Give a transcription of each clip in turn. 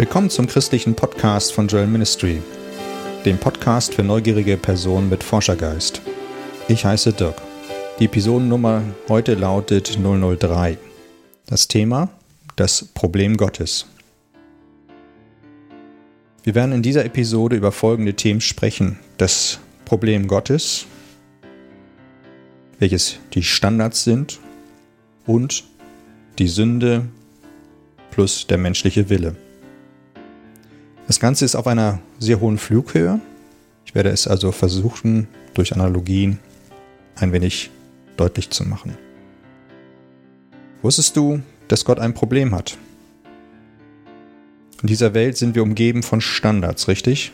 Willkommen zum christlichen Podcast von Joel Ministry, dem Podcast für neugierige Personen mit Forschergeist. Ich heiße Dirk. Die Episodennummer heute lautet 003. Das Thema das Problem Gottes. Wir werden in dieser Episode über folgende Themen sprechen. Das Problem Gottes, welches die Standards sind und die Sünde plus der menschliche Wille. Das Ganze ist auf einer sehr hohen Flughöhe. Ich werde es also versuchen, durch Analogien ein wenig deutlich zu machen. Wusstest du, dass Gott ein Problem hat? In dieser Welt sind wir umgeben von Standards, richtig?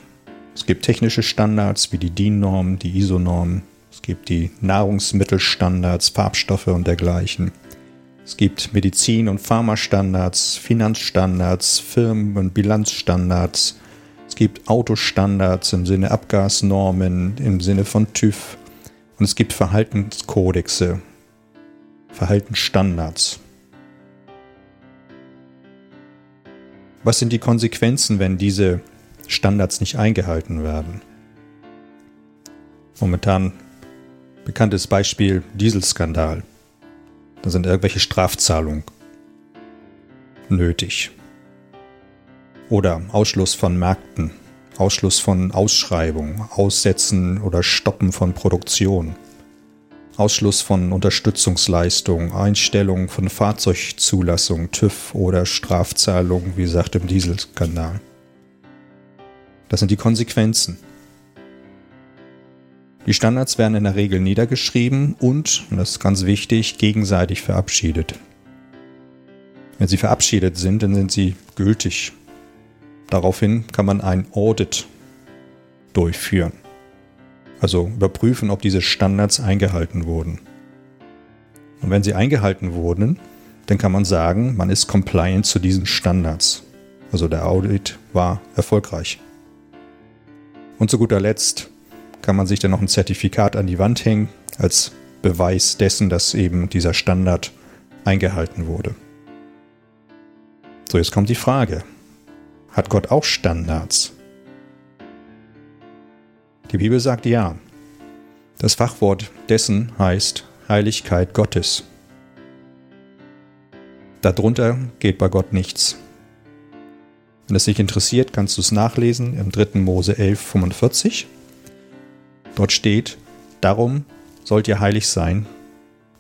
Es gibt technische Standards wie die DIN-Normen, die ISO-Normen. Es gibt die Nahrungsmittelstandards, Farbstoffe und dergleichen. Es gibt Medizin- und Pharmastandards, Finanzstandards, Firmen- und Bilanzstandards. Es gibt Autostandards im Sinne Abgasnormen, im Sinne von TÜV. Und es gibt Verhaltenskodexe, Verhaltensstandards. Was sind die Konsequenzen, wenn diese Standards nicht eingehalten werden? Momentan bekanntes Beispiel Dieselskandal. Da sind irgendwelche Strafzahlungen nötig. Oder Ausschluss von Märkten, Ausschluss von Ausschreibungen, Aussetzen oder Stoppen von Produktion, Ausschluss von Unterstützungsleistungen, Einstellung von Fahrzeugzulassung, TÜV oder Strafzahlungen, wie gesagt im Dieselskandal. Das sind die Konsequenzen. Die Standards werden in der Regel niedergeschrieben und, und das ist ganz wichtig, gegenseitig verabschiedet. Wenn sie verabschiedet sind, dann sind sie gültig. Daraufhin kann man ein Audit durchführen. Also überprüfen, ob diese Standards eingehalten wurden. Und wenn sie eingehalten wurden, dann kann man sagen, man ist compliant zu diesen Standards. Also der Audit war erfolgreich. Und zu guter Letzt kann man sich dann noch ein Zertifikat an die Wand hängen als Beweis dessen, dass eben dieser Standard eingehalten wurde. So, jetzt kommt die Frage. Hat Gott auch Standards? Die Bibel sagt ja. Das Fachwort dessen heißt Heiligkeit Gottes. Darunter geht bei Gott nichts. Wenn es dich interessiert, kannst du es nachlesen im 3. Mose 11, 45. Dort steht, darum sollt ihr heilig sein,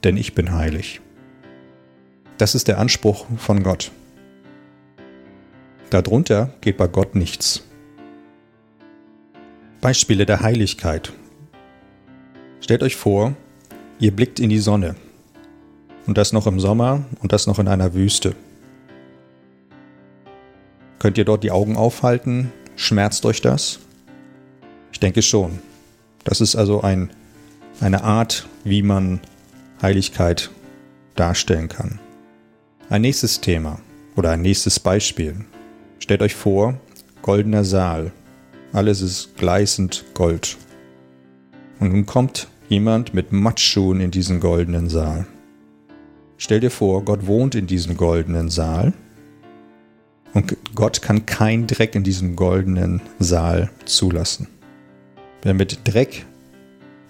denn ich bin heilig. Das ist der Anspruch von Gott. Darunter geht bei Gott nichts. Beispiele der Heiligkeit. Stellt euch vor, ihr blickt in die Sonne. Und das noch im Sommer und das noch in einer Wüste. Könnt ihr dort die Augen aufhalten? Schmerzt euch das? Ich denke schon. Das ist also ein, eine Art, wie man Heiligkeit darstellen kann. Ein nächstes Thema oder ein nächstes Beispiel. Stellt euch vor, goldener Saal. Alles ist gleißend Gold. Und nun kommt jemand mit Matschschuhen in diesen goldenen Saal. Stell dir vor, Gott wohnt in diesem goldenen Saal und Gott kann kein Dreck in diesem goldenen Saal zulassen. Wer mit Dreck,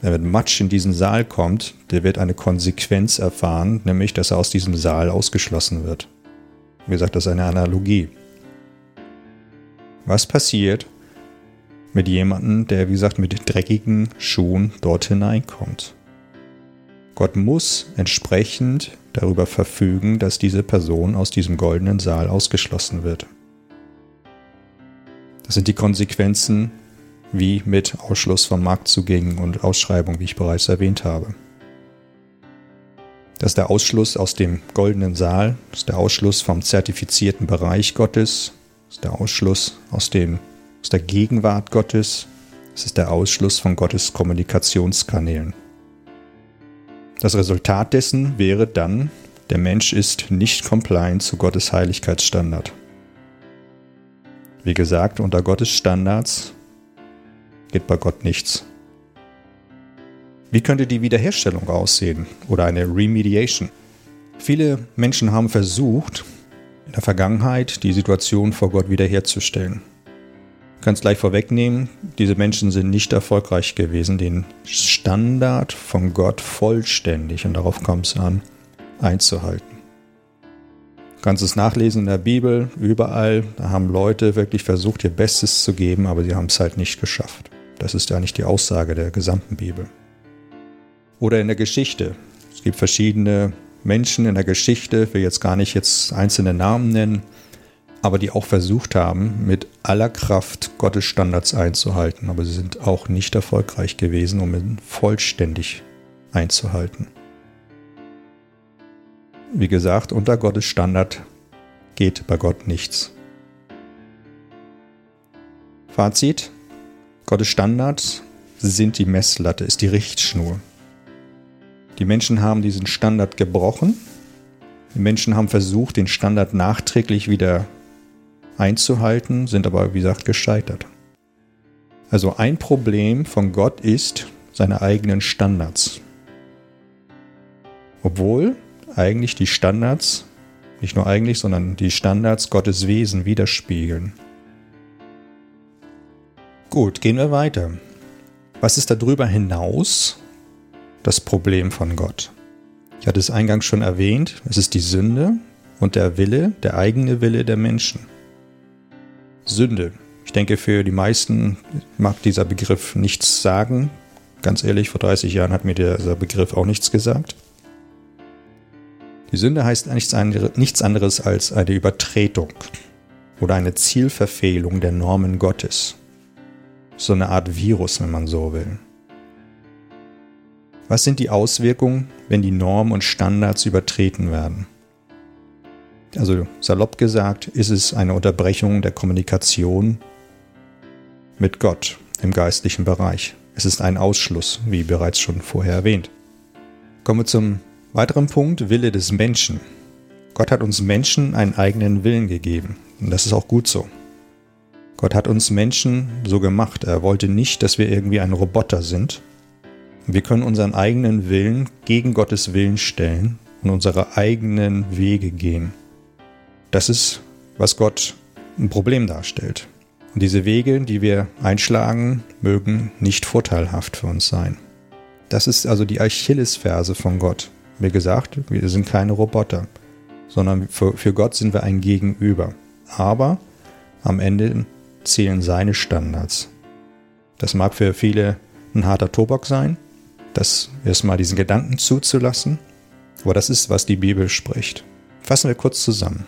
wer mit Matsch in diesen Saal kommt, der wird eine Konsequenz erfahren, nämlich dass er aus diesem Saal ausgeschlossen wird. Wie gesagt, das ist eine Analogie. Was passiert mit jemandem, der, wie gesagt, mit dreckigen Schuhen dort hineinkommt? Gott muss entsprechend darüber verfügen, dass diese Person aus diesem goldenen Saal ausgeschlossen wird. Das sind die Konsequenzen wie mit Ausschluss von Marktzugängen und Ausschreibungen, wie ich bereits erwähnt habe. Das ist der Ausschluss aus dem goldenen Saal, das ist der Ausschluss vom zertifizierten Bereich Gottes, das ist der Ausschluss aus, dem, aus der Gegenwart Gottes, das ist der Ausschluss von Gottes Kommunikationskanälen. Das Resultat dessen wäre dann, der Mensch ist nicht compliant zu Gottes Heiligkeitsstandard. Wie gesagt, unter Gottes Standards geht bei Gott nichts. Wie könnte die Wiederherstellung aussehen oder eine Remediation? Viele Menschen haben versucht, in der Vergangenheit die Situation vor Gott wiederherzustellen. Du kannst gleich vorwegnehmen, diese Menschen sind nicht erfolgreich gewesen, den Standard von Gott vollständig, und darauf kommt es an, einzuhalten. Du kannst es nachlesen in der Bibel, überall, da haben Leute wirklich versucht, ihr Bestes zu geben, aber sie haben es halt nicht geschafft. Das ist ja nicht die Aussage der gesamten Bibel. Oder in der Geschichte. Es gibt verschiedene Menschen in der Geschichte, ich will jetzt gar nicht jetzt einzelne Namen nennen, aber die auch versucht haben, mit aller Kraft Gottes Standards einzuhalten, aber sie sind auch nicht erfolgreich gewesen, um ihn vollständig einzuhalten. Wie gesagt, unter Gottes Standard geht bei Gott nichts. Fazit, Gottes Standards sind die Messlatte, ist die Richtschnur. Die Menschen haben diesen Standard gebrochen. Die Menschen haben versucht, den Standard nachträglich wieder einzuhalten, sind aber, wie gesagt, gescheitert. Also ein Problem von Gott ist seine eigenen Standards. Obwohl eigentlich die Standards, nicht nur eigentlich, sondern die Standards Gottes Wesen widerspiegeln. Gut, gehen wir weiter. Was ist darüber hinaus das Problem von Gott. Ich hatte es eingangs schon erwähnt, es ist die Sünde und der Wille, der eigene Wille der Menschen. Sünde. Ich denke, für die meisten mag dieser Begriff nichts sagen. Ganz ehrlich, vor 30 Jahren hat mir dieser Begriff auch nichts gesagt. Die Sünde heißt nichts anderes als eine Übertretung oder eine Zielverfehlung der Normen Gottes. So eine Art Virus, wenn man so will. Was sind die Auswirkungen, wenn die Normen und Standards übertreten werden? Also salopp gesagt, ist es eine Unterbrechung der Kommunikation mit Gott im geistlichen Bereich. Es ist ein Ausschluss, wie bereits schon vorher erwähnt. Kommen wir zum weiteren Punkt, Wille des Menschen. Gott hat uns Menschen einen eigenen Willen gegeben und das ist auch gut so. Gott hat uns Menschen so gemacht. Er wollte nicht, dass wir irgendwie ein Roboter sind, wir können unseren eigenen Willen gegen Gottes Willen stellen und unsere eigenen Wege gehen. Das ist, was Gott ein Problem darstellt. Und diese Wege, die wir einschlagen, mögen nicht vorteilhaft für uns sein. Das ist also die Achillesferse von Gott. Wie gesagt, wir sind keine Roboter, sondern für, für Gott sind wir ein Gegenüber. Aber am Ende zählen seine Standards. Das mag für viele ein harter Tobak sein, das erstmal diesen Gedanken zuzulassen. Aber das ist, was die Bibel spricht. Fassen wir kurz zusammen.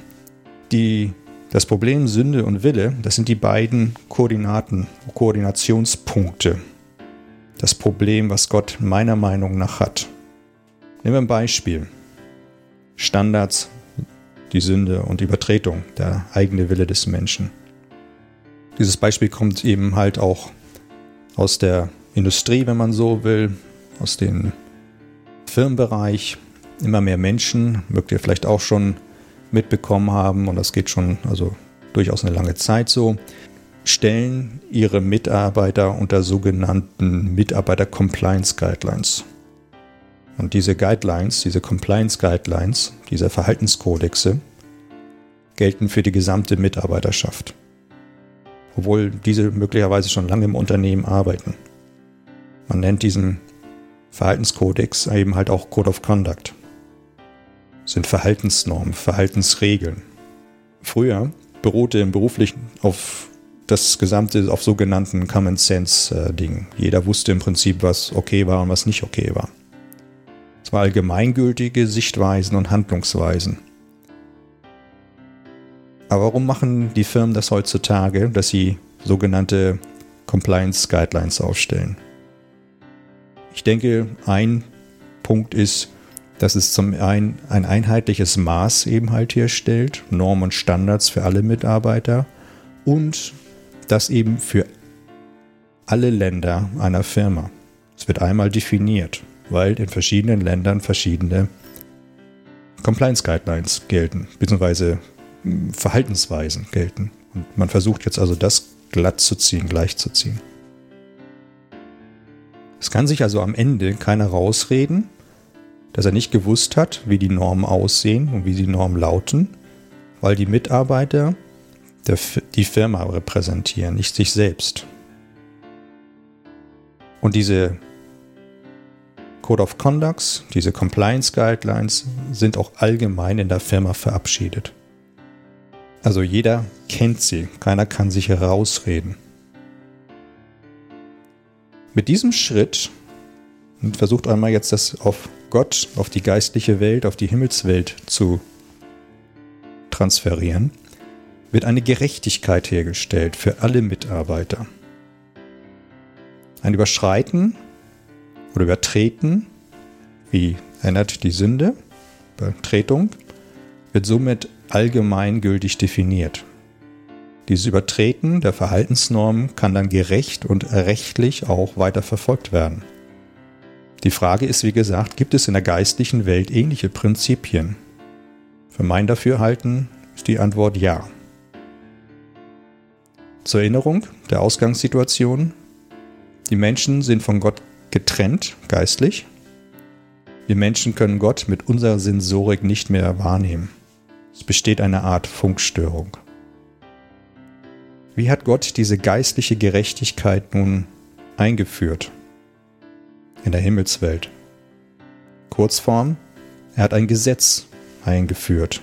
Die, das Problem Sünde und Wille, das sind die beiden Koordinaten, Koordinationspunkte. Das Problem, was Gott meiner Meinung nach hat. Nehmen wir ein Beispiel. Standards, die Sünde und die Übertretung, der eigene Wille des Menschen. Dieses Beispiel kommt eben halt auch aus der Industrie, wenn man so will, aus dem Firmenbereich. Immer mehr Menschen, mögt ihr vielleicht auch schon mitbekommen haben, und das geht schon also durchaus eine lange Zeit so, stellen ihre Mitarbeiter unter sogenannten Mitarbeiter Compliance Guidelines. Und diese Guidelines, diese Compliance Guidelines, diese Verhaltenskodexe gelten für die gesamte Mitarbeiterschaft. Obwohl diese möglicherweise schon lange im Unternehmen arbeiten. Man nennt diesen Verhaltenskodex eben halt auch Code of Conduct. sind Verhaltensnormen, Verhaltensregeln. Früher beruhte im Beruflichen auf das gesamte, auf sogenannten Common Sense-Ding. Äh, Jeder wusste im Prinzip, was okay war und was nicht okay war. Es war allgemeingültige Sichtweisen und Handlungsweisen. Aber warum machen die Firmen das heutzutage, dass sie sogenannte Compliance Guidelines aufstellen? Ich denke, ein Punkt ist, dass es zum einen ein einheitliches Maß eben halt hier stellt, Normen und Standards für alle Mitarbeiter und das eben für alle Länder einer Firma. Es wird einmal definiert, weil in verschiedenen Ländern verschiedene Compliance Guidelines gelten, beziehungsweise Verhaltensweisen gelten. Und man versucht jetzt also das glatt zu ziehen, gleich zu ziehen. Es kann sich also am Ende keiner rausreden, dass er nicht gewusst hat, wie die Normen aussehen und wie die Normen lauten, weil die Mitarbeiter die Firma repräsentieren, nicht sich selbst. Und diese Code of Conducts, diese Compliance Guidelines sind auch allgemein in der Firma verabschiedet. Also jeder kennt sie, keiner kann sich herausreden. Mit diesem Schritt, und versucht einmal jetzt das auf Gott, auf die geistliche Welt, auf die Himmelswelt zu transferieren, wird eine Gerechtigkeit hergestellt für alle Mitarbeiter. Ein Überschreiten oder Übertreten, wie erinnert die Sünde, Übertretung, wird somit allgemeingültig definiert. Dieses Übertreten der Verhaltensnormen kann dann gerecht und rechtlich auch weiter verfolgt werden. Die Frage ist, wie gesagt, gibt es in der geistlichen Welt ähnliche Prinzipien? Für mein Dafürhalten ist die Antwort ja. Zur Erinnerung der Ausgangssituation. Die Menschen sind von Gott getrennt, geistlich. Wir Menschen können Gott mit unserer Sensorik nicht mehr wahrnehmen. Es besteht eine Art Funkstörung. Wie hat Gott diese geistliche Gerechtigkeit nun eingeführt in der Himmelswelt? Kurzform, er hat ein Gesetz eingeführt,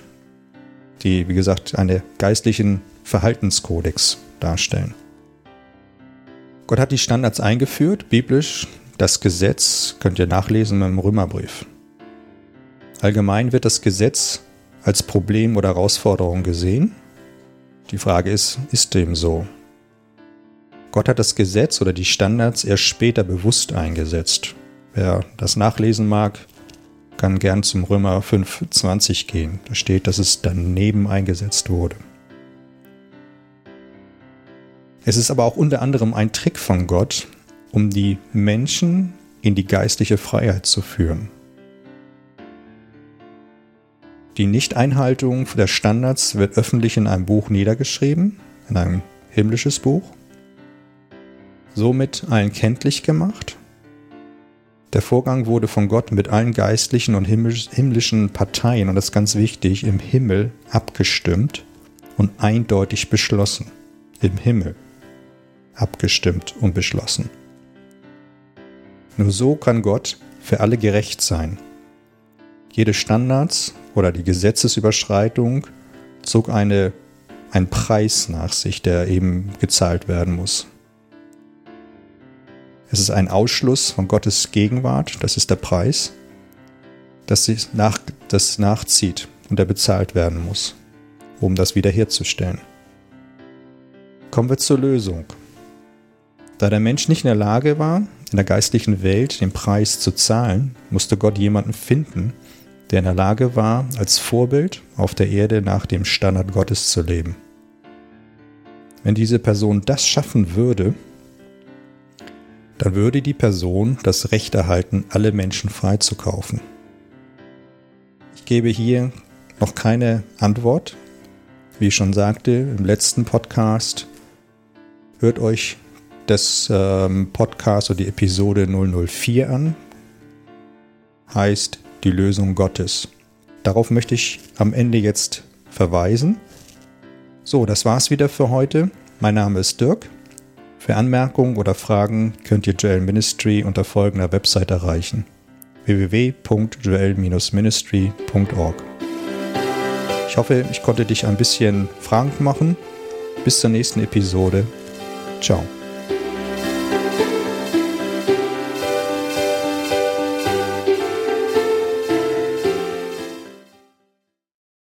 die, wie gesagt, einen geistlichen Verhaltenskodex darstellen. Gott hat die Standards eingeführt, biblisch. Das Gesetz könnt ihr nachlesen im Römerbrief. Allgemein wird das Gesetz als Problem oder Herausforderung gesehen die Frage ist, ist dem so? Gott hat das Gesetz oder die Standards erst später bewusst eingesetzt. Wer das nachlesen mag, kann gern zum Römer 5,20 gehen. Da steht, dass es daneben eingesetzt wurde. Es ist aber auch unter anderem ein Trick von Gott, um die Menschen in die geistliche Freiheit zu führen. Die Nichteinhaltung der Standards wird öffentlich in einem Buch niedergeschrieben, in einem himmlisches Buch, somit allen kenntlich gemacht. Der Vorgang wurde von Gott mit allen geistlichen und himmlischen Parteien, und das ist ganz wichtig, im Himmel abgestimmt und eindeutig beschlossen. Im Himmel abgestimmt und beschlossen. Nur so kann Gott für alle gerecht sein. Jede Standards oder die Gesetzesüberschreitung zog eine, einen Preis nach sich, der eben gezahlt werden muss. Es ist ein Ausschluss von Gottes Gegenwart, das ist der Preis, dass nach, das nachzieht und der bezahlt werden muss, um das wiederherzustellen. Kommen wir zur Lösung. Da der Mensch nicht in der Lage war, in der geistlichen Welt den Preis zu zahlen, musste Gott jemanden finden, der in der Lage war, als Vorbild auf der Erde nach dem Standard Gottes zu leben. Wenn diese Person das schaffen würde, dann würde die Person das Recht erhalten, alle Menschen freizukaufen. Ich gebe hier noch keine Antwort. Wie ich schon sagte im letzten Podcast, hört euch das ähm, Podcast oder die Episode 004 an. Heißt die Lösung Gottes. Darauf möchte ich am Ende jetzt verweisen. So, das war's wieder für heute. Mein Name ist Dirk. Für Anmerkungen oder Fragen könnt ihr Joel Ministry unter folgender Website erreichen: www.joel-ministry.org. Ich hoffe, ich konnte dich ein bisschen frank machen. Bis zur nächsten Episode. Ciao.